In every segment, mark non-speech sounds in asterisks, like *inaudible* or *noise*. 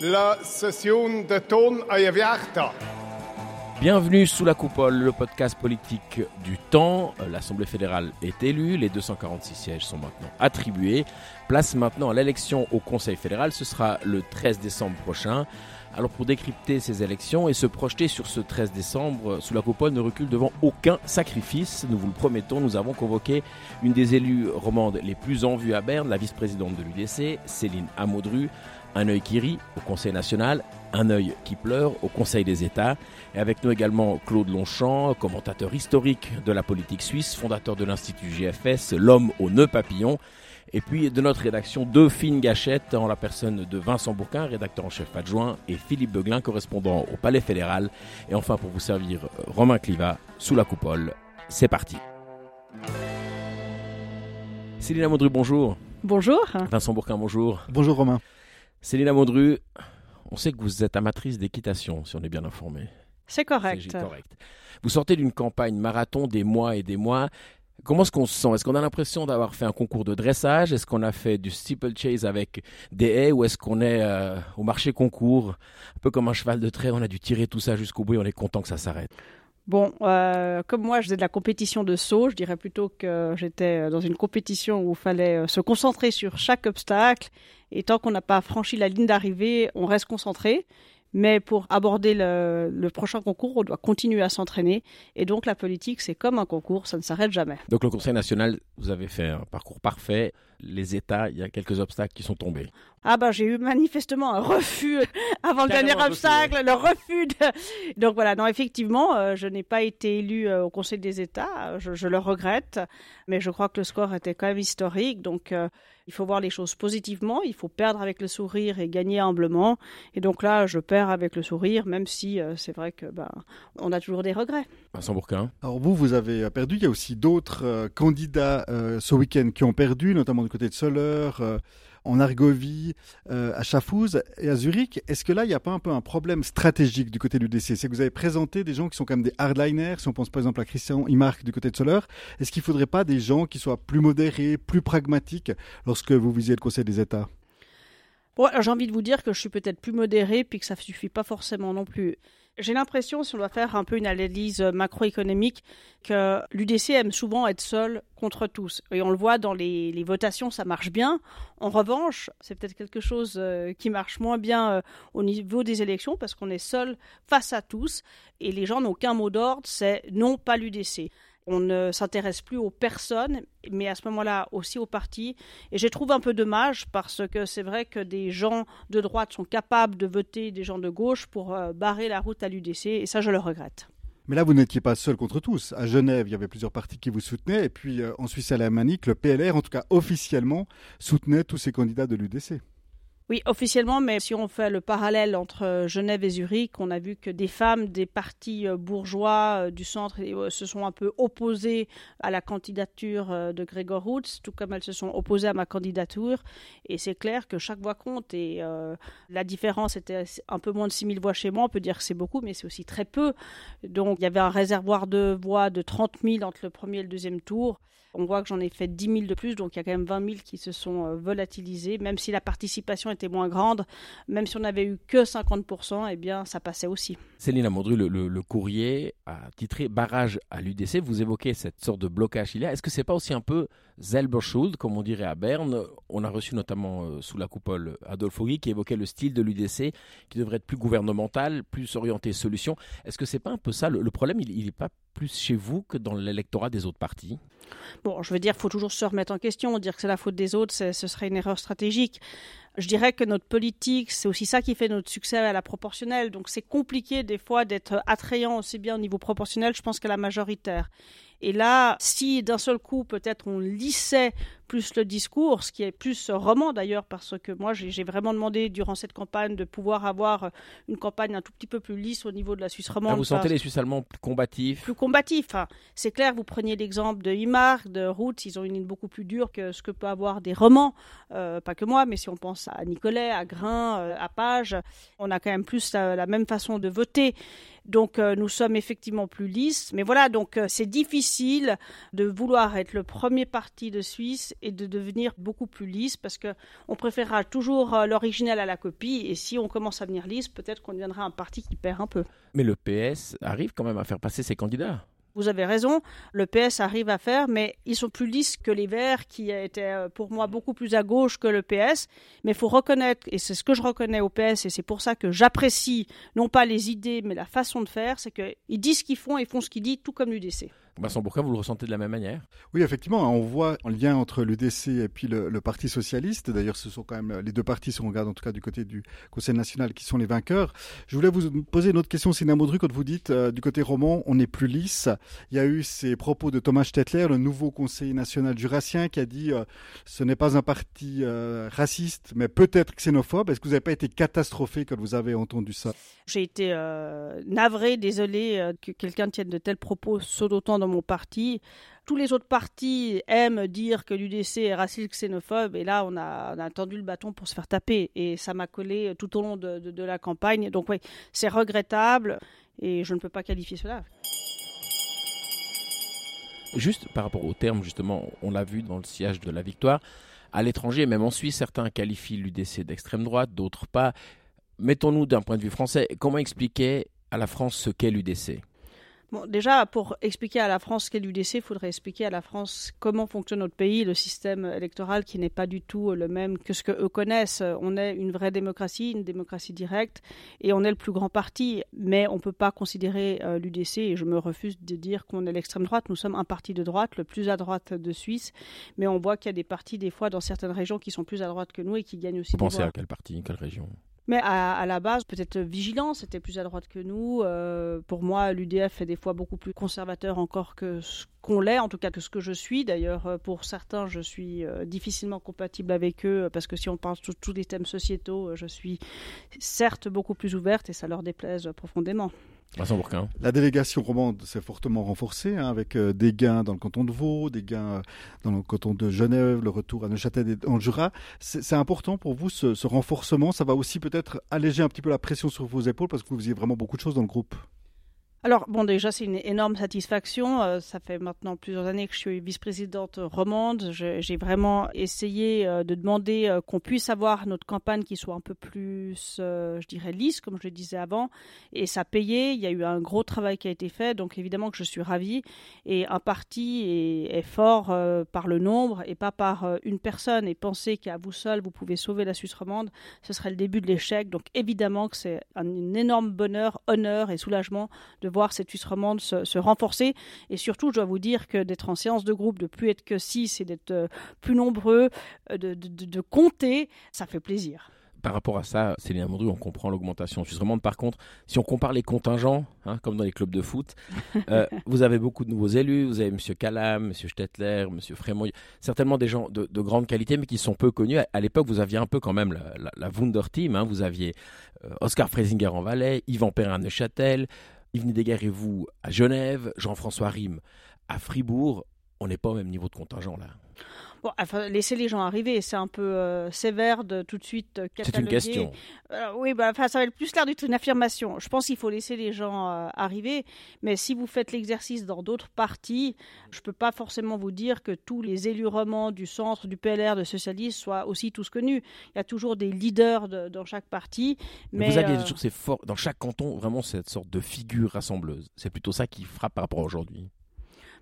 la session de ton ayavierta. Bienvenue sous la coupole, le podcast politique du temps. L'Assemblée fédérale est élue, les 246 sièges sont maintenant attribués. Place maintenant à l'élection au Conseil fédéral, ce sera le 13 décembre prochain. Alors pour décrypter ces élections et se projeter sur ce 13 décembre, sous la coupole ne recule devant aucun sacrifice. Nous vous le promettons, nous avons convoqué une des élues romandes les plus en vue à Berne, la vice-présidente de l'UDC, Céline Amaudru. Un œil qui rit au Conseil national, un œil qui pleure au Conseil des États. Et avec nous également Claude Longchamp, commentateur historique de la politique suisse, fondateur de l'Institut GFS, l'homme aux nœuds papillons. Et puis de notre rédaction, deux fines gâchettes en la personne de Vincent Bourquin, rédacteur en chef adjoint, et Philippe Beuglin, correspondant au Palais fédéral. Et enfin, pour vous servir, Romain Cliva, sous la coupole. C'est parti. Céline Amondru, bonjour. Bonjour. Vincent Bourquin, bonjour. Bonjour Romain. Céline Amondru, on sait que vous êtes amatrice d'équitation, si on est bien informé. C'est correct. Correct. Vous sortez d'une campagne marathon des mois et des mois. Comment est-ce qu'on se sent? Est-ce qu'on a l'impression d'avoir fait un concours de dressage? Est-ce qu'on a fait du steeplechase avec des haies Ou est-ce qu'on est, euh, au marché concours? Un peu comme un cheval de trait, on a dû tirer tout ça jusqu'au bout et on est content que ça s'arrête. Bon, euh, comme moi, je faisais de la compétition de saut, je dirais plutôt que j'étais dans une compétition où il fallait euh, se concentrer sur chaque obstacle. Et tant qu'on n'a pas franchi la ligne d'arrivée, on reste concentré. Mais pour aborder le, le, prochain concours, on doit continuer à s'entraîner. Et donc la politique, c'est comme un concours, ça ne s'arrête jamais. Donc le Conseil national, vous avez fait un parcours parfait. Les États, il y a quelques obstacles qui sont tombés. Ah ben j'ai eu manifestement un refus avant le dernier obstacle, le refus. De... *laughs* Donc voilà, non effectivement, euh, je n'ai pas été élu euh, au Conseil des États, je, je, le regrette, mais je crois que le score était quand même historique, donc euh, il faut voir les choses positivement, il faut perdre avec le sourire et gagner humblement. Et donc là, je perds avec le sourire, même si euh, c'est vrai que ben, on a toujours des regrets. Vincent Bourquin. Alors vous, vous avez perdu. Il y a aussi d'autres euh, candidats euh, ce week-end qui ont perdu, notamment du côté de Soleure en Argovie, euh, à Schaffhouse et à Zurich. Est-ce que là, il n'y a pas un peu un problème stratégique du côté de l'UDC C'est que vous avez présenté des gens qui sont quand même des hardliners, si on pense par exemple à Christian Imark du côté de Soler. Est-ce qu'il ne faudrait pas des gens qui soient plus modérés, plus pragmatiques lorsque vous visiez le Conseil des États? Bon, j'ai envie de vous dire que je suis peut-être plus modéré, puis que ça ne suffit pas forcément non plus. J'ai l'impression, si on doit faire un peu une analyse macroéconomique, que l'UDC aime souvent être seul contre tous. Et on le voit dans les, les votations, ça marche bien. En revanche, c'est peut-être quelque chose euh, qui marche moins bien euh, au niveau des élections parce qu'on est seul face à tous et les gens n'ont qu'un mot d'ordre, c'est non pas l'UDC on ne s'intéresse plus aux personnes, mais à ce moment-là aussi aux partis. Et je trouve un peu dommage parce que c'est vrai que des gens de droite sont capables de voter des gens de gauche pour euh, barrer la route à l'UDC, et ça je le regrette. Mais là, vous n'étiez pas seul contre tous. À Genève, il y avait plusieurs partis qui vous soutenaient, et puis euh, en Suisse alémanique, le PLR, en tout cas officiellement, soutenait tous ces candidats de l'UDC. Oui, officiellement, mais si on fait le parallèle entre Genève et Zurich, on a vu que des femmes des partis bourgeois du centre se sont un peu opposées à la candidature de Gregor Roots, tout comme elles se sont opposées à ma candidature. Et c'est clair que chaque voix compte. Et euh, la différence était un peu moins de 6000 voix chez moi. On peut dire que c'est beaucoup, mais c'est aussi très peu. Donc il y avait un réservoir de voix de 30 000 entre le premier et le deuxième tour. On voit que j'en ai fait 10 000 de plus, donc il y a quand même 20 000 qui se sont volatilisés, même si la participation était moins grande, même si on n'avait eu que 50%, eh bien ça passait aussi. Céline Amondru, le, le, courrier a titré Barrage à l'UDC. Vous évoquez cette sorte de blocage il y a. Est-ce que c'est pas aussi un peu Zelberschuld, comme on dirait à Berne? On a reçu notamment euh, sous la coupole Adolphe Guy qui évoquait le style de l'UDC qui devrait être plus gouvernemental, plus orienté solution. Est-ce que c'est pas un peu ça le problème? Il n'est pas plus chez vous que dans l'électorat des autres partis? Bon, je veux dire, il faut toujours se remettre en question. Dire que c'est la faute des autres, ce serait une erreur stratégique. Je dirais que notre politique, c'est aussi ça qui fait notre succès à la proportionnelle. Donc c'est compliqué des fois d'être attrayant aussi bien au niveau proportionnel, je pense, qu'à la majoritaire. Et là, si d'un seul coup, peut-être on lissait plus le discours, ce qui est plus roman d'ailleurs, parce que moi j'ai vraiment demandé durant cette campagne de pouvoir avoir une campagne un tout petit peu plus lisse au niveau de la Suisse romande. Ah, vous sentez les Suisses allemands plus combatifs? Plus combatifs. Enfin, c'est clair, vous preniez l'exemple de Imar, de Roots, ils ont une ligne beaucoup plus dure que ce que peut avoir des romans. Euh, pas que moi, mais si on pense à Nicolet, à Grain, euh, à Page, on a quand même plus la, la même façon de voter. Donc euh, nous sommes effectivement plus lisses. Mais voilà, donc euh, c'est difficile de vouloir être le premier parti de Suisse et de devenir beaucoup plus lisse parce que on préférera toujours euh, l'original à la copie. Et si on commence à venir lisse, peut-être qu'on deviendra un parti qui perd un peu. Mais le PS arrive quand même à faire passer ses candidats. Vous avez raison, le PS arrive à faire, mais ils sont plus lisses que les Verts, qui étaient euh, pour moi beaucoup plus à gauche que le PS. Mais il faut reconnaître, et c'est ce que je reconnais au PS, et c'est pour ça que j'apprécie non pas les idées, mais la façon de faire, c'est qu'ils disent ce qu'ils font et font ce qu'ils disent, tout comme l'UDC. Vincent Bourquin, vous le ressentez de la même manière? Oui, effectivement, on voit un lien entre l'UDC et puis le, le Parti socialiste. D'ailleurs, ce sont quand même les deux partis, si on regarde en tout cas du côté du Conseil national, qui sont les vainqueurs. Je voulais vous poser une autre question, Sina Maudru, quand vous dites euh, du côté roman, on est plus lisse. Il y a eu ces propos de Thomas Stettler, le nouveau conseiller national jurassien, qui a dit euh, ce n'est pas un parti euh, raciste, mais peut-être xénophobe. Est-ce que vous n'avez pas été catastrophé quand vous avez entendu ça? J'ai été navré, désolé que quelqu'un tienne de tels propos saut d'autant mon parti. Tous les autres partis aiment dire que l'UDC est raciste xénophobe, et là, on a, on tendu le bâton pour se faire taper, et ça m'a collé tout au long de, de, de la campagne. Donc oui, c'est regrettable, et je ne peux pas qualifier cela. Juste par rapport au terme, justement, on l'a vu dans le sillage de la victoire, à l'étranger, même en Suisse, certains qualifient l'UDC d'extrême droite, d'autres pas. Mettons-nous d'un point de vue français, comment expliquer à la France ce qu'est l'UDC Bon, déjà, pour expliquer à la France ce qu'est l'UDC, il faudrait expliquer à la France comment fonctionne notre pays, le système électoral qui n'est pas du tout le même que ce que eux connaissent. On est une vraie démocratie, une démocratie directe, et on est le plus grand parti, mais on ne peut pas considérer euh, l'UDC, et je me refuse de dire qu'on est l'extrême droite. Nous sommes un parti de droite, le plus à droite de Suisse, mais on voit qu'il y a des partis, des fois, dans certaines régions qui sont plus à droite que nous et qui gagnent aussi. Vous pensez à quel parti, quelle région? Mais à, la base, peut-être Vigilance était plus à droite que nous. Euh, pour moi, l'UDF est des fois beaucoup plus conservateur encore que ce qu'on l'est, en tout cas que ce que je suis. D'ailleurs, euh, pour certains, je suis euh, difficilement compatible avec eux parce que si on parle de tous les thèmes sociétaux, je suis certes beaucoup plus ouverte et ça leur déplaise profondément. La délégation romande s'est fortement renforcée hein, avec euh, des gains dans le canton de Vaud, des gains dans le canton de Genève, le retour à Neuchâtel et en Jura. C'est important pour vous ce, ce renforcement? Ça va aussi peut-être alléger un petit peu la pression sur vos épaules parce que vous faisiez vraiment beaucoup de choses dans le groupe? Alors, bon, déjà, c'est une énorme satisfaction. Euh, ça fait maintenant plusieurs années que je suis vice-présidente romande. J'ai vraiment essayé euh, de demander euh, qu'on puisse avoir notre campagne qui soit un peu plus, je dirais, lisse, comme je le disais avant. Et ça a payé. Il y a eu un gros travail qui a été fait. Donc, évidemment que je suis ravie. Et un parti est, fort par le nombre et pas par une personne. Et penser qu'à vous seul, vous pouvez sauver la Suisse romande, ce serait le début de l'échec. Donc, évidemment que c'est un, un énorme bonheur, honneur et soulagement de voir cette Suisse romande se, se, renforcer. Et surtout, je dois vous dire que d'être en séance de groupe, de plus être que six et d'être euh, plus nombreux, euh, de, de, de, compter, ça fait plaisir par rapport à ça, Céline Mondru, on comprend l'augmentation suisse romande. Par contre, si on compare les contingents, hein, comme dans les clubs de foot, *laughs* euh, vous avez beaucoup de nouveaux élus. Vous avez M. Calam, M. Stettler, M. Frémont, certainement des gens de, de, grande qualité, mais qui sont peu connus. À, à l'époque, vous aviez un peu quand même la, la, la Wunder Team. Hein. Vous aviez euh, Oscar Freisinger en Valais, Yvan Perrin à Neuchâtel, Yves Nidegger et vous à Genève, Jean-François Rime à Fribourg, on n'est pas au même niveau de contingent là. Bon, enfin, laisser les gens arriver, c'est un peu euh, sévère de tout de suite euh, cataloguer. C'est une question. Euh, oui, bah, enfin, ça va être plus l'air d'être une affirmation. Je pense qu'il faut laisser les gens euh, arriver, mais si vous faites l'exercice dans d'autres partis, je ne peux pas forcément vous dire que tous les élus romans du centre, du PLR, de socialistes soient aussi tous connus. Il y a toujours des leaders de, dans chaque parti. Mais, mais vous aviez toujours ces for... dans chaque canton vraiment cette sorte de figure rassembleuse. C'est plutôt ça qui frappe par rapport à aujourd'hui.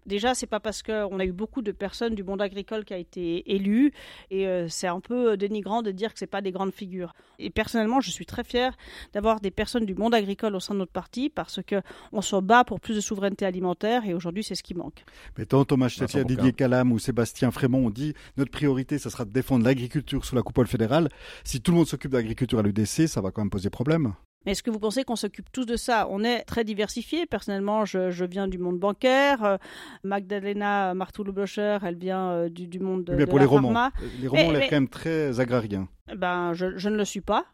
Déjà, c'est pas parce qu'on a eu beaucoup de personnes du monde agricole qui a été élu et euh, c'est un peu dénigrant de dire que c'est pas des grandes figures. Et personnellement, je suis très fière d'avoir des personnes du monde agricole au sein de notre parti parce que on se bat pour plus de souveraineté alimentaire et aujourd'hui, c'est ce qui manque. Mais tant Thomas Chetier, Didier Calam ou Sébastien Frémont ont dit notre priorité, ça sera de défendre l'agriculture sous la coupole fédérale. Si tout le monde s'occupe d'agriculture à l'UDC, ça va quand même poser problème. Mais est-ce que vous pensez qu'on s'occupe tous de ça? On est très diversifié. Personnellement, je, je, viens du monde bancaire. Euh, Magdalena Martoulou-Blocher, elle vient euh, du, du, monde mais de pour la les romans. pharma. Les romans, on est quand même très agrariens. Ben, je, je ne le suis pas.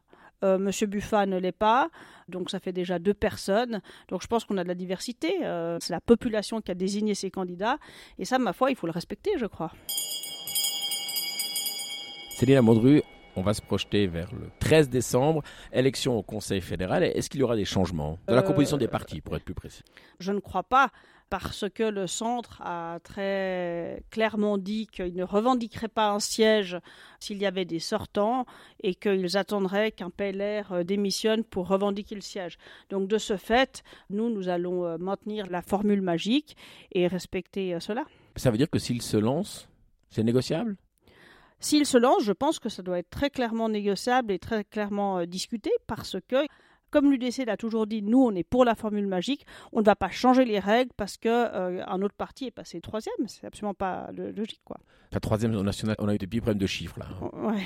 Euh, Monsieur Buffat ne l'est pas, donc ça fait déjà deux personnes. Donc je pense qu'on a de la diversité. Euh, c'est la population qui a désigné ces candidats, et ça, ma foi, il faut le respecter, je crois. Céline Amondru, On va se projeter vers le 13 décembre, élection au Conseil fédéral. Est-ce qu'il y aura des changements de la composition des partis, pour être plus précis? Je ne crois pas parce que le centre a très clairement dit qu'il ne revendiquerait pas un siège s'il y avait des sortants et qu'ils attendraient qu'un PLR euh, démissionne pour revendiquer le siège. Donc de ce fait, nous, nous allons euh, maintenir la formule magique et respecter euh, cela. Ça veut dire que s'il se lance, c'est négociable? S'il se lance, je pense que ça doit être très clairement négociable et très clairement discuté parce que comme l'UDC l'a toujours dit, nous, on est pour la formule magique. On ne va pas changer les règles parce qu'un euh, autre parti est passé troisième. C'est absolument pas logique, quoi. La troisième nationale, on a eu des petits problèmes de chiffres, là. Ouais.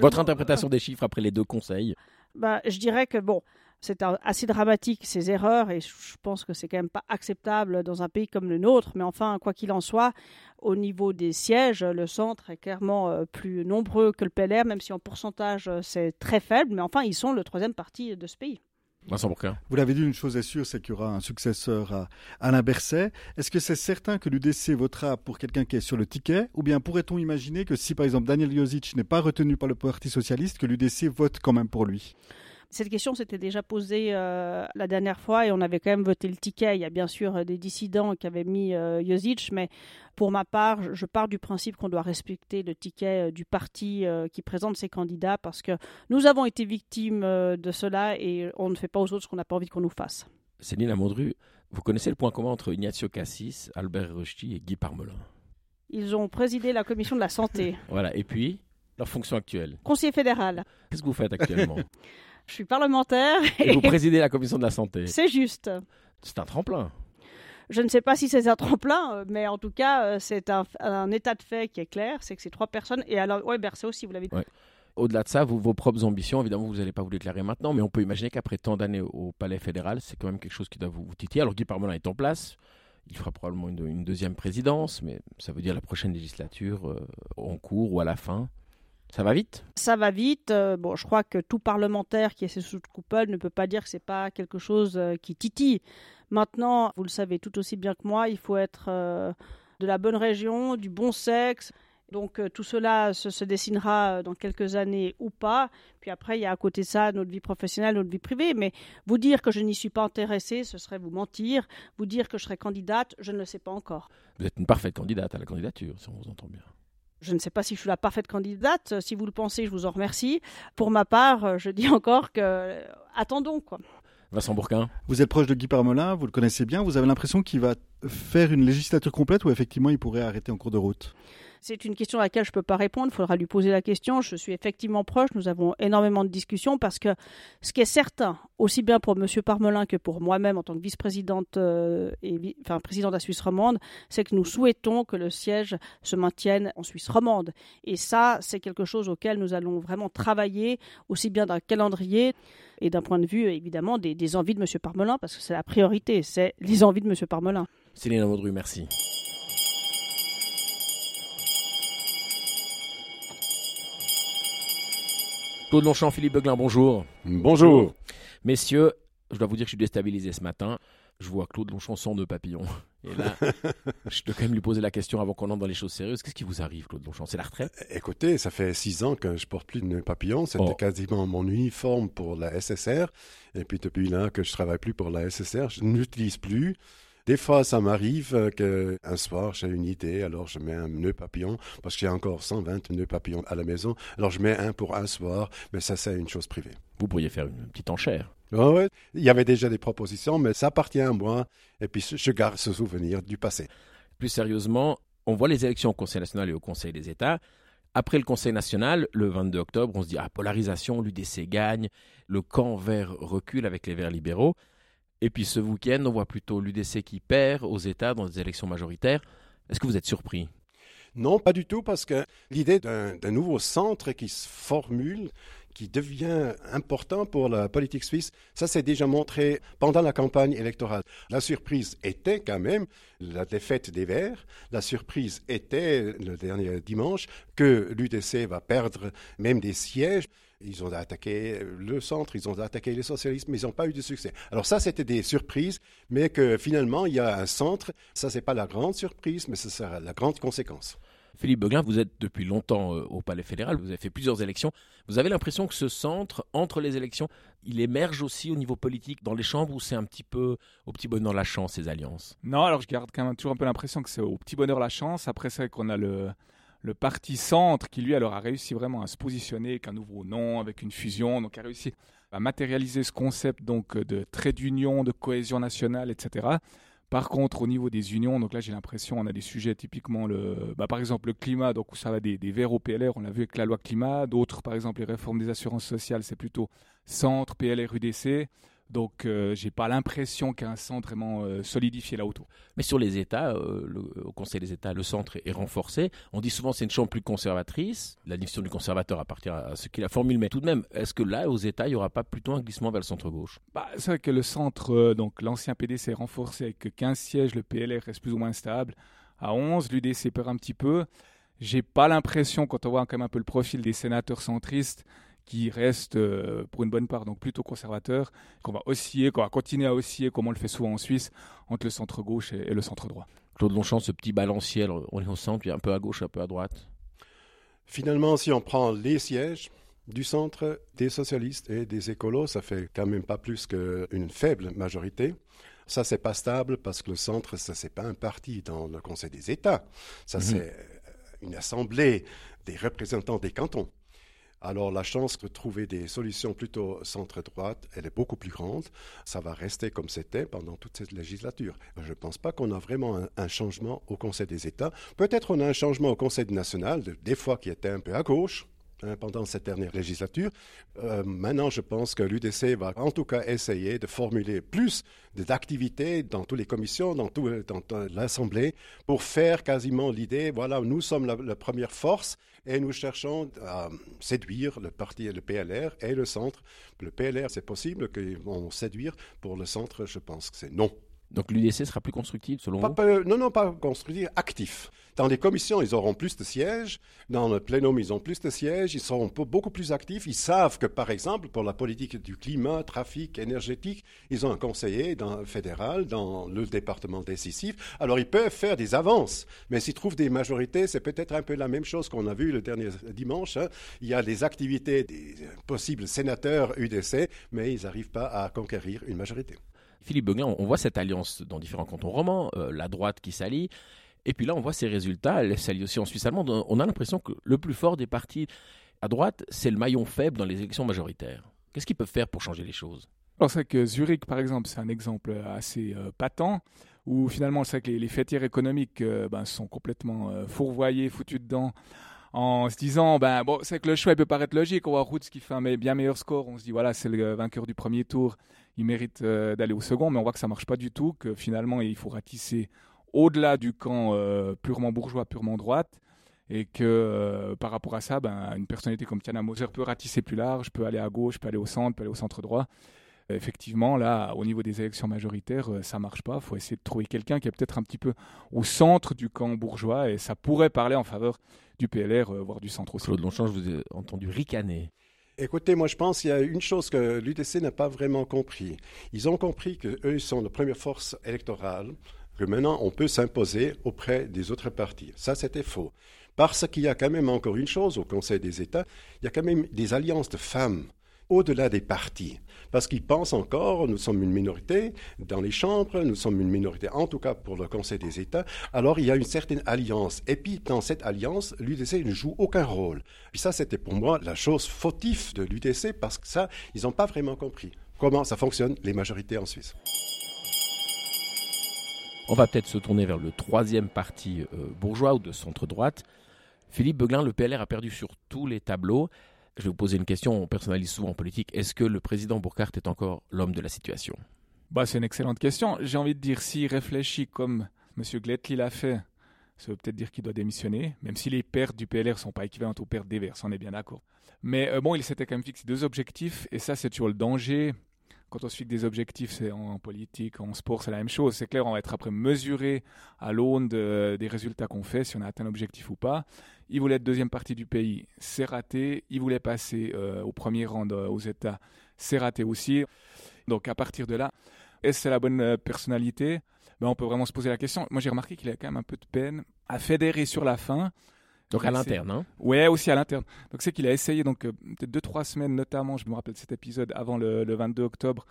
Votre interprétation des chiffres après les deux conseils bah, Je dirais que, bon, c'est assez dramatique ces erreurs et je pense que c'est quand même pas acceptable dans un pays comme le nôtre. Mais enfin, quoi qu'il en soit, au niveau des sièges, le centre est clairement euh, plus nombreux que le PLR, même si en pourcentage euh, c'est très faible. Mais enfin, ils sont le troisième parti de ce pays. Vous l'avez dit, une chose est sûre, c'est qu'il y aura un successeur à Alain Berset. Est-ce que c'est certain que l'UDC votera pour quelqu'un qui est sur le ticket? Ou bien pourrait-on imaginer que si, par exemple, Daniel Jozic n'est pas retenu par le Parti socialiste, que l'UDC vote quand même pour lui? Cette question s'était déjà posée euh, la dernière fois et on avait quand même voté le ticket. Il y a bien sûr des dissidents qui avaient mis euh, mais pour ma part, je pars du principe qu'on doit respecter le ticket euh, du parti euh, qui présente ses candidats parce que nous avons été victimes de cela et on ne fait pas aux autres ce qu'on n'a pas envie qu'on nous fasse. Céline Amondru, vous connaissez le point commun entre Ignazio Cassis, Albert Rochety et Guy Parmelin? Ils ont présidé la commission de la santé. *laughs* voilà, et puis leur fonction actuelle? Conseiller fédéral. Qu'est-ce que vous faites actuellement? *laughs* Je suis parlementaire. Et, vous présidez la commission de la santé. C'est juste. C'est un tremplin. Je ne sais pas si c'est un tremplin, euh, mais en tout cas, euh, c'est un, état de fait qui est clair, c'est que ces trois personnes, et alors, ouais, Bercé aussi, vous l'avez dit. Au-delà de ça, vos propres ambitions, évidemment, vous n'allez pas vous déclarer maintenant, mais on peut imaginer qu'après tant d'années au Palais fédéral, c'est quand même quelque chose qui doit vous, titiller. Alors Guy Parmelin est en place, il fera probablement une, deuxième présidence, mais ça veut dire la prochaine législature euh, en cours ou à la fin. Ça va vite? Ça va vite. Euh, bon, je crois que tout parlementaire qui est sous coupole ne peut pas dire que c'est pas quelque chose euh, qui titille. Maintenant, vous le savez tout aussi bien que moi, il faut être euh, de la bonne région, du bon sexe. Donc tout cela se, dessinera dans quelques années ou pas. Puis après, il y a à côté de ça notre vie professionnelle, notre vie privée. Mais vous dire que je n'y suis pas intéressée, ce serait vous mentir. Vous dire que je serai candidate, je ne le sais pas encore. Vous êtes une parfaite candidate à la candidature, si on vous entend bien. Je ne sais pas si je suis la parfaite candidate. Si vous le pensez, je vous en remercie. Pour ma part, je dis encore que attendons quoi. Vincent Bourquin. Vous êtes proche de Guy Parmelin, vous le connaissez bien. Vous avez l'impression qu'il va faire une législature complète ou effectivement il pourrait arrêter en cours de route? C'est une question à laquelle je ne peux pas répondre. Il faudra lui poser la question. Je suis effectivement proche. Nous avons énormément de discussions parce que ce qui est certain, aussi bien pour M. Parmelin que pour moi-même en tant que vice-présidente euh, et enfin présidente de la Suisse romande, c'est que nous souhaitons que le siège se maintienne en Suisse romande. Et ça, c'est quelque chose auquel nous allons vraiment travailler, aussi bien d'un calendrier et d'un point de vue évidemment des, envies de M. Parmelin, parce que c'est la priorité, c'est les envies de M. Parmelin. Céline Audru, merci. Claude Longchamp, Philippe Beuglin, bonjour. Bonjour. Messieurs, je dois vous dire que je suis déstabilisé ce matin. Je vois Claude Longchamp sans deux papillons. Et là, *laughs* je dois quand même lui poser la question avant qu'on entre dans les choses sérieuses. Qu'est-ce qui vous arrive, Claude Longchamp? C'est la retraite? Écoutez, ça fait six ans que je porte plus de nœuds papillons. C'était oh. quasiment mon uniforme pour la SSR. Et puis depuis là que je travaille plus pour la SSR, je n'utilise plus. Des fois, ça m'arrive euh, qu'un soir, j'ai une idée, alors je mets un nœud papillon, parce que j'ai encore 120 nœuds papillons à la maison. Alors je mets un pour un soir, mais ça, c'est une chose privée. Vous pourriez faire une petite enchère. Oui, il y avait déjà des propositions, mais ça appartient à moi. Et puis, je garde ce souvenir du passé. Plus sérieusement, on voit les élections au Conseil national et au Conseil des États. Après le Conseil national, le 22 octobre, on se dit ah, polarisation, l'UDC gagne, le camp vert recule avec les verts libéraux. Et puis ce week-end, on voit plutôt l'UDC qui perd aux États dans des élections majoritaires. Est-ce que vous êtes surpris? Non, pas du tout, parce que l'idée d'un nouveau centre qui se formule, qui devient important pour la politique suisse, ça s'est déjà montré pendant la campagne électorale. La surprise était quand même la défaite des Verts. La surprise était le dernier dimanche que l'UDC va perdre même des sièges. Ils ont attaqué le centre, ils ont attaqué les socialistes, mais ils n'ont pas eu de succès. Alors ça, c'était des surprises, mais que finalement, il y a un centre. Ça, n'est pas la grande surprise, mais ce sera la grande conséquence. Philippe Beguin, vous êtes depuis longtemps euh, au Palais fédéral, vous avez fait plusieurs élections. Vous avez l'impression que ce centre, entre les élections, il émerge aussi au niveau politique dans les chambres ou c'est un petit peu au petit bonheur la chance, ces alliances? Non, alors je garde quand même toujours un peu l'impression que c'est au petit bonheur la chance. Après, c'est qu'on a le, le parti centre qui, lui, alors a réussi vraiment à se positionner avec un nouveau nom, avec une fusion, donc a réussi à matérialiser ce concept donc de trait d'union, de cohésion nationale, etc. Par contre, au niveau des unions, donc là j'ai l'impression on a des sujets typiquement le, bah, par exemple le climat, donc où ça va des, des verts au PLR, on l'a vu avec la loi climat. D'autres, par exemple les réformes des assurances sociales, c'est plutôt centre, PLR, UDC. Donc, euh, j'ai pas l'impression qu'un centre vraiment euh, solidifié là autour. Mais sur les États, euh, le, au Conseil des États, le centre est, renforcé. On dit souvent c'est une chambre plus conservatrice. La définition du conservateur appartient à ce qu'il a formule. Mais tout de même, est-ce que là, aux États, il n'y aura pas plutôt un glissement vers le centre-gauche? Bah, C'est vrai que le centre, donc l'ancien PDC est renforcé avec 15 sièges. Le PLR reste plus ou moins stable à 11. L'UDC perd un petit peu. J'ai pas l'impression, quand on voit quand même un peu le profil des sénateurs centristes, qui reste euh, pour une bonne part donc plutôt conservateur, qu'on va osciller, qu'on va continuer à osciller comme on le fait souvent en Suisse entre le centre gauche et, le centre droit. Claude Longchamp, ce petit balancier, on est au centre, puis un peu à gauche, un peu à droite? Finalement, si on prend les sièges du centre, des socialistes et des écolos, ça fait quand même pas plus qu'une faible majorité. Ça, c'est pas stable parce que le centre, ça, c'est pas un parti dans le Conseil des États. Ça, mhm. c'est une assemblée des représentants des cantons. Alors la chance de trouver des solutions plutôt centre-droite, elle est beaucoup plus grande. Ça va rester comme c'était pendant toute cette législature. Je ne pense pas qu'on a vraiment un, changement au Conseil des États. Peut-être on a un changement au Conseil national, des fois qui était un peu à gauche, Hein, pendant cette dernière législature. Euh, maintenant, je pense que l'UDC va en tout cas essayer de formuler plus d'activités dans toutes les commissions, dans, tout, dans, l'Assemblée, pour faire quasiment l'idée, voilà, nous sommes la, première force et nous cherchons à séduire le parti, le PLR et le centre. Le PLR, c'est possible qu'ils vont séduire. Pour le centre, je pense que c'est non. Donc l'UDC sera plus constructif selon vous Non, non, pas constructif, actif. Dans les commissions, ils auront plus de sièges. Dans le plénum, ils ont plus de sièges. Ils seront beaucoup plus actifs. Ils savent que, par exemple, pour la politique du climat, trafic, énergétique, ils ont un conseiller dans, fédéral dans le département décisif. Alors, ils peuvent faire des avances. Mais s'ils trouvent des majorités, c'est peut-être un peu la même chose qu'on a vu le dernier dimanche. Hein. Il y a les activités des possibles sénateurs UDC, mais ils n'arrivent pas à conquérir une majorité. Philippe Beguin, on voit cette alliance dans différents cantons romans, euh, la droite qui s'allie, et puis là on voit ces résultats, elle s'allie aussi en Suisse allemande. On a l'impression que le plus fort des partis à droite, c'est le maillon faible dans les élections majoritaires. Qu'est-ce qu'ils peuvent faire pour changer les choses? Alors c'est vrai que Zurich, par exemple, c'est un exemple assez euh, patent, où finalement c'est que les, fêtières économiques euh, ben, sont complètement fourvoyés, foutus dedans en se disant ben bon c'est que le choix peut paraître logique on voit Roots qui fait un bien meilleur score on se dit voilà c'est le vainqueur du premier tour il mérite euh, d'aller au second mais on voit que ça marche pas du tout que finalement il faut ratisser au-delà du camp euh, purement bourgeois purement droite et que euh, par rapport à ça ben une personnalité comme Tiana Moser peut ratisser plus large peut aller à gauche peut aller au centre peut aller au centre droit effectivement, là, au niveau des élections majoritaires, ça marche pas. Il faut essayer de trouver quelqu'un qui est peut-être un petit peu au centre du camp bourgeois et ça pourrait parler en faveur du PLR, voire du centre aussi. Claude Longchamp, je vous ai entendu ricaner. Écoutez, moi je pense qu'il y a une chose que l'UDC n'a pas vraiment compris. Ils ont compris qu'eux sont la première force électorale, que maintenant on peut s'imposer auprès des autres partis. Ça, c'était faux. Parce qu'il y a quand même encore une chose au Conseil des États, il y a quand même des alliances de femmes au-delà des partis. Parce qu'ils pensent encore, nous sommes une minorité dans les chambres, nous sommes une minorité en tout cas pour le Conseil des États, alors il y a une certaine alliance. Et puis dans cette alliance, l'UDC ne joue aucun rôle. Puis ça, c'était pour moi la chose fautive de l'UDC parce que ça, ils n'ont pas vraiment compris comment ça fonctionne les majorités en Suisse. On va peut-être se tourner vers le troisième parti euh, bourgeois ou de centre-droite. Philippe Beglin, le PLR a perdu sur tous les tableaux. Je vais vous poser une question, on personnalise souvent en politique. Est-ce que le président Burkhardt est encore l'homme de la situation? Bah, C'est une excellente question. J'ai envie de dire, s'il réfléchit comme M. Gletli l'a fait, ça veut peut-être dire qu'il doit démissionner, même si les pertes du PLR ne sont pas équivalentes aux pertes des Verts, on est bien d'accord. Mais euh, bon, il s'était quand même fixé deux objectifs, et ça, c'est toujours le danger quand on se fixe des objectifs, c'est en, politique, en sport, c'est la même chose. C'est clair, on va être après mesuré à l'aune des résultats qu'on fait, si on a atteint l'objectif ou pas. Il voulait être deuxième partie du pays, c'est raté. Il voulait passer euh, au premier rang aux États, c'est raté aussi. Donc à partir de là, est-ce que c'est la bonne euh, personnalité? Ben, On peut vraiment se poser la question. Moi j'ai remarqué qu'il a quand même un peu de peine à fédérer sur la fin Donc à l'interne, hein? Ouais, aussi à l'interne. Donc c'est qu'il a essayé, donc euh, peut-être deux trois semaines notamment, je me rappelle cet épisode avant le, 22 octobre,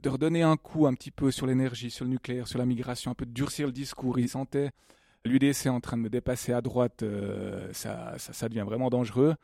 de redonner un coup un petit peu sur l'énergie, sur le nucléaire, sur la migration, un peu de durcir le discours. Il sentait l'UDC en train de me dépasser à droite, euh, ça, ça, ça devient vraiment dangereux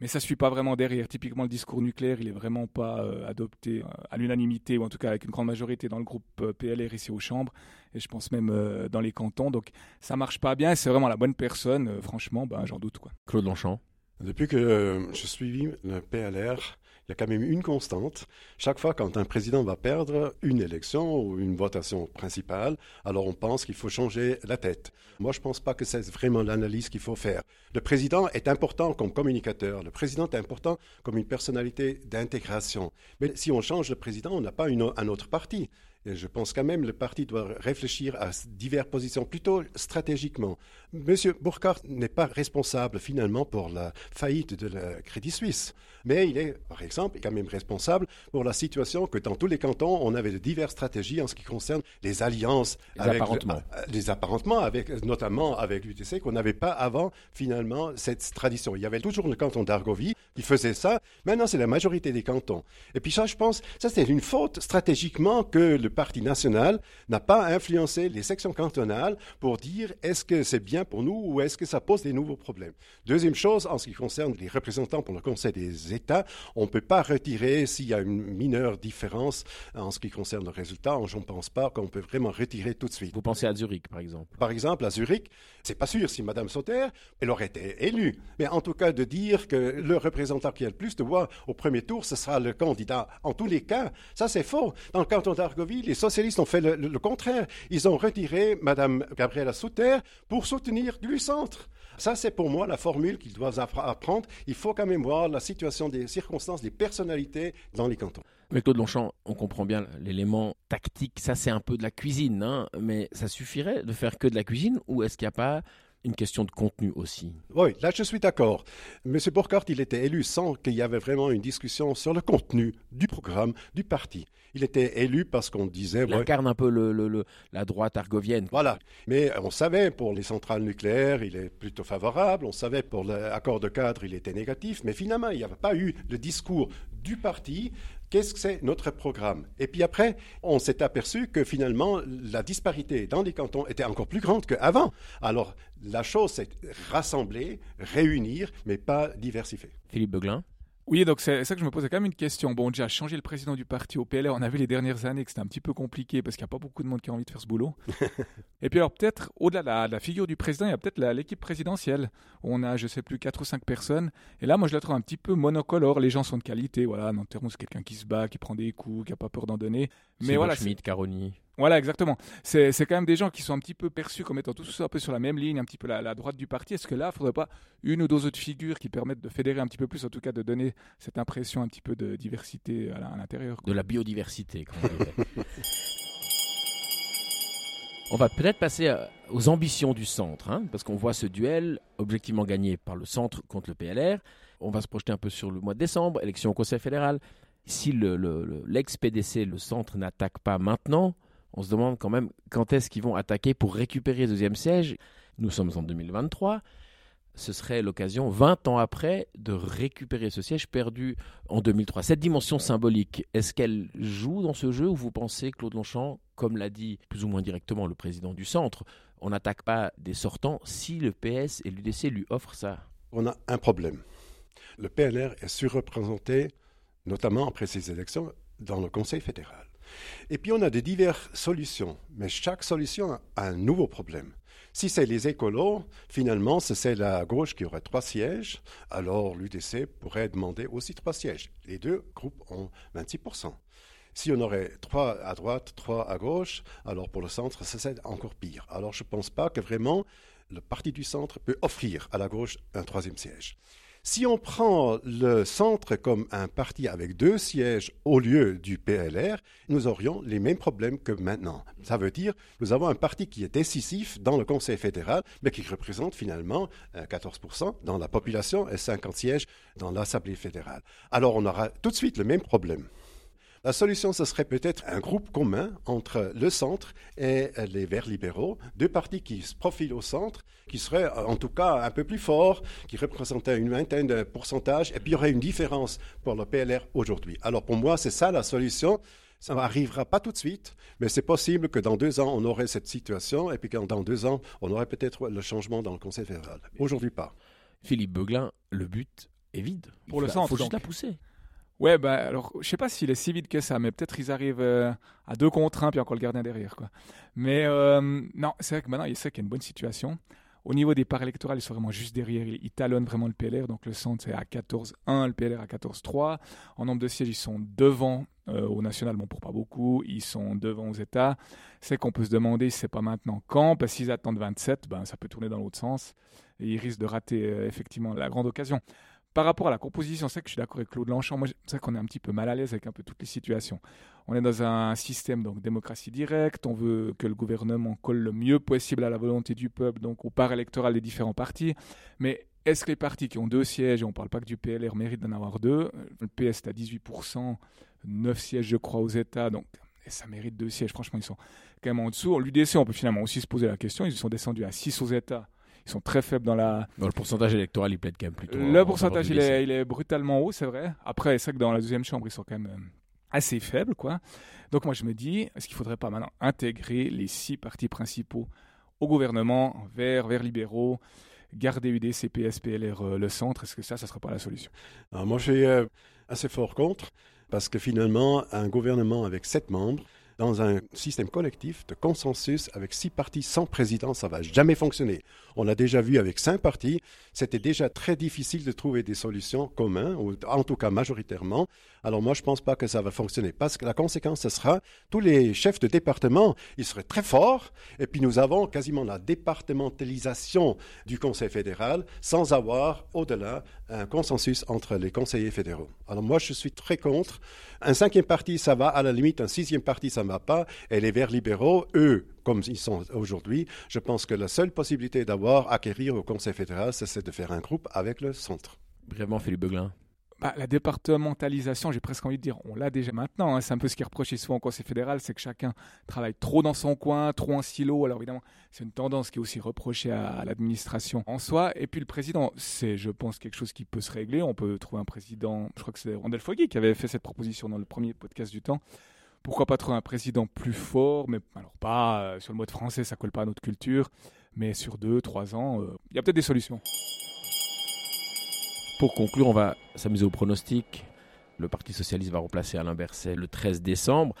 mais ça ne suit pas vraiment derrière. Typiquement, le discours nucléaire, il n'est vraiment pas euh, adopté euh, à l'unanimité, ou en tout cas avec une grande majorité dans le groupe euh, PLR ici aux chambres, et je pense même dans les cantons. Donc ça marche pas bien, c'est vraiment la bonne personne, franchement, ben, j'en doute. Quoi. Claude Longchamp Depuis que je suis le PLR, il y a quand même une constante. Chaque fois quand un président va perdre une élection ou une votation principale, alors on pense qu'il faut changer la tête. Moi, je ne pense pas que c'est vraiment l'analyse qu'il faut faire. Le président est important comme communicateur, le président est important comme une personnalité d'intégration. Mais si on change de président, on n'a pas un autre parti je pense quand même que le parti doit réfléchir à diverses positions, plutôt stratégiquement. Monsieur Burkhardt n'est pas responsable finalement pour la faillite de la Crédit Suisse, mais il est, par exemple, quand même responsable pour la situation que dans tous les cantons, on avait de diverses stratégies en ce qui concerne les alliances, les avec apparentements, euh, les apparentements, avec, notamment avec l'UTC, qu'on n'avait pas avant finalement cette tradition. Il y avait toujours le canton d'Argovie qui faisait ça. Maintenant, c'est la majorité des cantons. Et puis ça, je pense, ça c'est une faute stratégiquement que le Parti national n'a pas influencé les sections cantonales pour dire est-ce que c'est bien pour nous ou est-ce que ça pose des nouveaux problèmes? Deuxième chose, en ce qui concerne les représentants pour le Conseil des États, on ne peut pas retirer s'il y a une mineure différence en ce qui concerne le résultat. Je ne pense pas qu'on peut vraiment retirer tout de suite. Vous pensez à Zurich, par exemple? Par exemple, à Zurich, c'est pas sûr si Mme Sauter, elle aurait été élue. Mais en tout cas, de dire que le représentant qui a le plus de voix au premier tour, ce sera le candidat. En tous les cas, ça c'est faux. Dans le canton d'Argovie, les socialistes ont fait le, contraire. Ils ont retiré Mme Gabriela Souter pour soutenir du centre. Ça, c'est pour moi la formule qu'ils doivent apprendre. Il faut quand même voir la situation des circonstances, des personnalités dans les cantons. Mais Claude Longchamp, on comprend bien l'élément tactique, ça c'est un peu de la cuisine, hein, mais ça suffirait de faire que de la cuisine ou est-ce qu'il n'y a pas une question de contenu aussi. Oui, là je suis d'accord. M. Burkhardt, il était élu sans qu'il y avait vraiment une discussion sur le contenu du programme du parti. Il était élu parce qu'on disait... Il incarne un peu le, la droite argovienne. Voilà. Mais on savait pour les centrales nucléaires, il est plutôt favorable. On savait pour l'accord de cadre, il était négatif. Mais finalement, il n'y avait pas eu le discours du parti Qu'est-ce que c'est notre programme Et puis après, on s'est aperçu que finalement, la disparité dans les cantons était encore plus grande qu'avant. Alors, la chose, c'est rassembler, réunir, mais pas diversifier. Philippe Beuglin oui, donc c'est ça que je me posais quand même une question. Bon, déjà, changer le président du parti au PLR, on a vu les dernières années que c'était un petit peu compliqué parce qu'il n'y a pas beaucoup de monde qui a envie de faire ce boulot. *laughs* et puis alors peut-être, au-delà de, la, figure du président, il y a peut-être l'équipe présidentielle. On a, je sais plus, quatre ou cinq personnes. Et là, moi, je la trouve un petit peu monocolore. Les gens sont de qualité. Voilà, Nanterron, c'est quelqu'un qui se bat, qui prend des coups, qui n'a pas peur d'en donner. Mais voilà. Schmidt, Caroni. Voilà, exactement. C'est quand même des gens qui sont un petit peu perçus comme étant tous un peu sur la même ligne, un petit peu la, la droite du parti. Est-ce que là, il ne faudrait pas une ou deux autres figures qui permettent de fédérer un petit peu plus, en tout cas de donner cette impression un petit peu de diversité à l'intérieur De la biodiversité, *laughs* On va peut-être passer euh, aux ambitions du centre, hein, parce qu'on voit ce duel objectivement gagné par le centre contre le PLR. On va se projeter un peu sur le mois de décembre, élection au Conseil fédéral. Si l'ex-PDC, le, le centre, n'attaque pas maintenant, on se demande quand même quand est-ce qu'ils vont attaquer pour récupérer le deuxième siège. Nous sommes en 2023. Ce serait l'occasion, 20 ans après, de récupérer ce siège perdu en 2003. Cette dimension symbolique, est-ce qu'elle joue dans ce jeu ou vous pensez, Claude Longchamp, comme l'a dit plus ou moins directement le président du centre, on n'attaque pas des sortants si le PS et l'UDC lui offrent ça? On a un problème. Le PLR est surreprésenté, notamment après ces élections, dans le Conseil fédéral. Et puis on a des diverses solutions, mais chaque solution a un nouveau problème. Si c'est les écolos, finalement, c'est la gauche qui aurait trois sièges, alors l'UDC pourrait demander aussi trois sièges. Les deux groupes ont 26%. Si on aurait trois à droite, trois à gauche, alors pour le centre, c'est encore pire. Alors je ne pense pas que vraiment le parti du centre peut offrir à la gauche un troisième siège. Si on prend le centre comme un parti avec deux sièges au lieu du PLR, nous aurions les mêmes problèmes que maintenant. Ça veut dire nous avons un parti qui est décisif dans le Conseil fédéral, mais qui représente finalement 14% euh, dans la population et 50 sièges dans l'Assemblée fédérale. Alors on aura tout de suite le même problème. La solution, ce serait peut-être un groupe commun entre le centre et les Verts libéraux, deux partis qui se profilent au centre, qui seraient en tout cas un peu plus forts, qui représenteraient une vingtaine de pourcentages, et puis il y aurait une différence pour le PLR aujourd'hui. Alors pour moi, c'est ça la solution. Ça n'arrivera pas tout de suite, mais c'est possible que dans deux ans, on aurait cette situation, et puis que dans deux ans, on aurait peut-être le changement dans le Conseil fédéral. Aujourd'hui, pas. Philippe Beuglin, le but est vide. Pour le Il centre, faut juste la pousser. Ouais, bah alors, je sais pas s'il est si vite que ça, mais peut-être ils arrivent euh, à deux contre un, puis encore le gardien derrière, quoi. Mais euh, non, c'est vrai que maintenant, il sait qu'il y a une bonne situation. Au niveau des parts électorales, ils sont vraiment juste derrière. Ils, talonnent vraiment le PLR. Donc le centre, c'est à 14-1, le PLR à 14-3. En nombre de sièges, ils sont devant euh, au national, bon, pour pas beaucoup. Ils sont devant aux États. C'est qu'on peut se demander si c'est pas maintenant quand, parce qu'ils attendent 27, ben, ça peut tourner dans l'autre sens. Et ils risquent de rater effectivement la grande occasion. Par rapport à la composition, c'est que je suis d'accord avec Claude Lanchon. Moi, c'est qu'on est un petit peu mal à l'aise avec un peu toutes les situations. On est dans un système donc démocratie directe. On veut que le gouvernement colle le mieux possible à la volonté du peuple, donc aux parts électorales des différents partis. Mais est-ce que les partis qui ont deux sièges, et on ne parle pas que du PLR, méritent d'en avoir deux? Le PS est à 18%, 9 sièges, je crois, aux États. Donc, et ça mérite deux sièges. Franchement, ils sont quand même en dessous. L'UDC, on peut finalement aussi se poser la question. Ils sont descendus à 6 aux États. Ils sont très faibles dans la, Bon, le pourcentage électoral, il plaide quand même plutôt. le en pourcentage, il est, il est brutalement haut, c'est vrai. Après, c'est vrai que dans la deuxième chambre, ils sont quand même euh, assez faibles, quoi. Donc moi, je me dis, est-ce qu'il ne faudrait pas maintenant intégrer les six partis principaux au gouvernement, vers, vers libéraux, garder UDC, PS, PLR, euh, le centre? Est-ce que ça, ça ne serait pas la solution? Alors moi, je suis euh, assez fort contre, parce que finalement, un gouvernement avec sept membres, dans un système collectif de consensus avec six partis sans président, ça va jamais fonctionner. On l'a déjà vu avec cinq partis, c'était déjà très difficile de trouver des solutions communes, ou en tout cas majoritairement. Alors moi, je pense pas que ça va fonctionner, parce que la conséquence, ce sera tous les chefs de département, ils seraient très forts, et puis nous avons quasiment la départementalisation du Conseil fédéral, sans avoir au-delà un consensus entre les conseillers fédéraux. Alors moi, je suis très contre. Un cinquième parti, ça va, à la limite, un sixième parti, ça ne va pas, et les Verts libéraux, eux, comme ils sont aujourd'hui, je pense que la seule possibilité d'avoir, acquérir au Conseil fédéral, c'est de faire un groupe avec le centre. Brièvement, Philippe Beuglin. Bah, la départementalisation, j'ai presque envie de dire, on l'a déjà maintenant. hein. C'est un peu ce qui est reproché souvent au Conseil fédéral, c'est que chacun travaille trop dans son coin, trop en silo. Alors évidemment, c'est une tendance qui est aussi reprochée à, à l'administration en soi. Et puis le président, c'est, je pense, quelque chose qui peut se régler. On peut trouver un président, je crois que c'est Randall Foggy qui avait fait cette proposition dans le premier podcast du temps. Pourquoi pas trouver un président plus fort, mais alors pas euh, sur le mode français, ça colle pas à notre culture, mais sur deux, trois ans, euh, il y a peut-être des solutions. Pour conclure, on va s'amuser au pronostic. Le Parti Socialiste va remplacer Alain Berset le 13 décembre.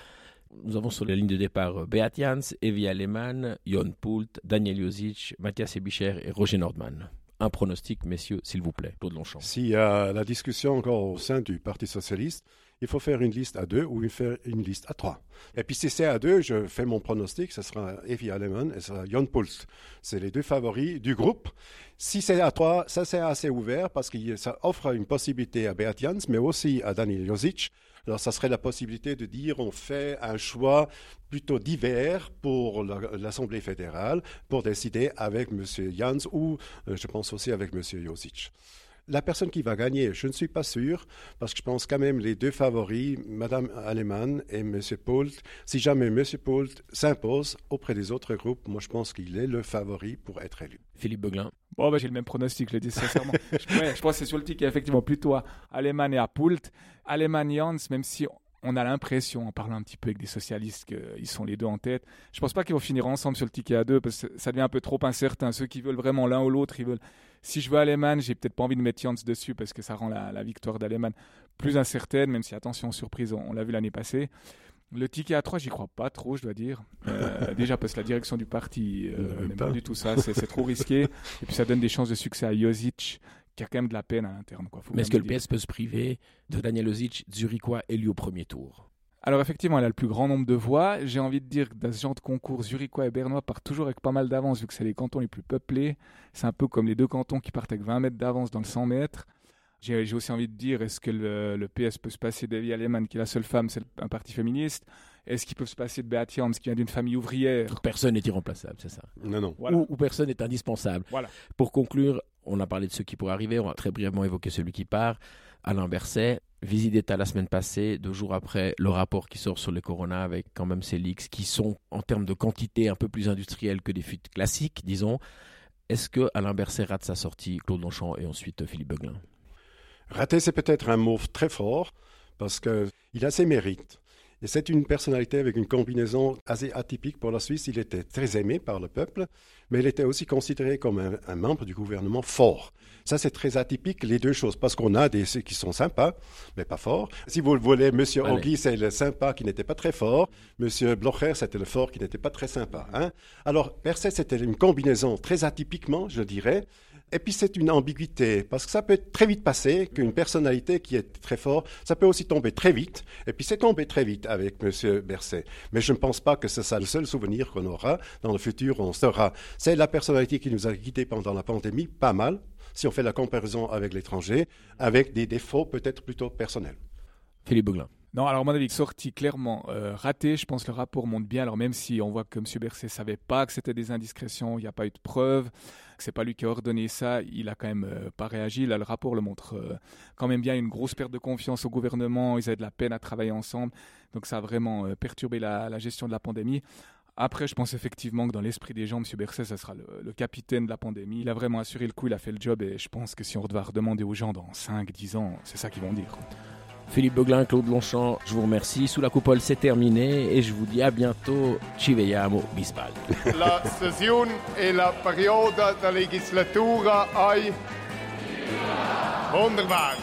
Nous avons sur la ligne de départ euh, Beat Jans, Evi Alemann, Jon Poult, Daniel Josic, Mathias Ebicher et Roger Nordman. Un pronostic, messieurs, s'il vous plaît. Claude Longchamp. S'il y a la discussion encore au sein du Parti socialiste, il faut faire une liste à deux ou faire une liste à trois. Et puis si c'est à deux, je fais mon pronostic, ce sera Evi Alemann et ce sera. C'est les deux favoris du groupe. Si c'est à trois, ça c'est assez ouvert parce que ça offre une possibilité à Beat Jans, mais aussi à Daniel Josic. Alors, ça serait la possibilité de dire on fait un choix plutôt divers pour la- l'Assemblée fédérale pour décider avec M. Jans ou euh, je pense aussi avec M. Josic. La personne qui va gagner, je ne suis pas sûr, parce que je pense quand même les deux favoris, Mme Alemann et M. Poult, si jamais M. Poult s'impose auprès des autres groupes, moi je pense qu'il est le favori pour être élu. Philippe Beuglin. Bon, bah, j'ai le même pronostic, je le dis sincèrement. *laughs* je, ouais, je pense que c'est sur le ticket, effectivement, plutôt à Alemann et à Poult. Alemann Jans, même si on a l'impression, en parlant un petit peu avec des socialistes, qu'ils sont les deux en tête, je pense pas qu'ils vont finir ensemble sur le ticket à deux, parce que ça devient un peu trop incertain. Ceux qui veulent vraiment l'un ou l'autre, ils veulent. Si je veux Alemann, j'ai peut-être pas envie de mettre Jans dessus, parce que ça rend la, la victoire d'Alemann plus incertaine, même si, attention, surprise, on, on l'a vu l'année passée. Le ticket à 3, j'y crois pas trop, je dois dire. Euh, *laughs* déjà parce que la direction du parti Ne euh, n'aime pas. pas du tout ça, c'est c'est trop risqué. Et puis ça donne des chances de succès à Josic, qui a quand même de la peine à l'interne. quoi. Faut Mais est-ce que le. PS peut se priver de Daniel Josic, Zurichois élu au premier tour? Alors effectivement, elle a le plus grand nombre de voix. J'ai envie de dire que dans ce genre de concours, Zurichois et Bernois partent toujours avec pas mal d'avance, vu que c'est les cantons les plus peuplés. C'est un peu comme les deux cantons qui partent avec 20 mètres d'avance dans le 100 mètres. J'ai j'ai aussi envie de dire, est-ce que le, le PS peut se passer d'Evi Alemann, qui est la seule femme, c'est un parti féministe? Est-ce qu'ils peuvent se passer de Beat Jans, qui vient d'une famille ouvrière? Personne n'est irremplaçable, c'est ça? Non, non. Voilà. ou, ou personne n'est indispensable. Voilà. Pour conclure, On a parlé de ceux qui pourraient arriver, on va très brièvement évoquer celui qui part, Alain Berset. Visite d'État la semaine passée, deux jours après le rapport qui sort sur les Corona avec quand même ces leaks qui sont en termes de quantité un peu plus industriels que des fuites classiques, disons. Est-ce que Alain Berset rate sa sortie, Claude Longchamp et ensuite Philippe Beuglin Rater, c'est peut-être un mot très fort parce qu'il a ses mérites. Et c'est une personnalité avec une combinaison assez atypique pour la Suisse. Il était très aimé par le peuple, mais il était aussi considéré comme un, membre du gouvernement fort. Ça, c'est très atypique, les deux choses, parce qu'on a des qui sont sympas, mais pas forts. Si vous le voulez, M. Ogui, c'est le sympa qui n'était pas très fort. M. Blocher, c'était le fort qui n'était pas très sympa. Hein. Alors, Perset, c'était une combinaison très atypiquement, je dirais, et puis c'est une ambiguïté, parce que ça peut très vite passer qu'une personnalité qui est très forte, ça peut aussi tomber très vite. Et puis c'est tombé très vite avec M. Berset. Mais je ne pense pas que c'est ça le seul souvenir qu'on aura. Dans le futur, on sera. C'est la personnalité qui nous a quittés pendant la pandémie, pas mal, si on fait la comparaison avec l'étranger, avec des défauts peut-être plutôt personnels. Philippe Bouglin. Non, alors mon avis, sorti clairement euh, raté. Je pense que le rapport monte bien. Alors même si on voit que M. Berset savait pas que c'était des indiscrétions, il n'y a pas eu de preuves, que c'est pas lui qui a ordonné ça, il a quand même euh, pas réagi. Là, le rapport le montre euh, quand même bien. Une grosse perte de confiance au gouvernement. Ils avaient de la peine à travailler ensemble. Donc ça a vraiment perturbé la, gestion de la pandémie. Après, je pense effectivement que dans l'esprit des gens, M. Berset, ça sera le, le, capitaine de la pandémie. Il a vraiment assuré le coup, il a fait le job et je pense que si on devait redemander aux gens dans 5, 10 ans, c'est ça qu'ils vont dire. Philippe Beuglin, Claude Longchamp, je vous remercie. Sous la coupole, c'est terminé et je vous dis à bientôt. Ci vediamo, bisbal. *laughs* La session et la période de la législature ai... Wunderbar.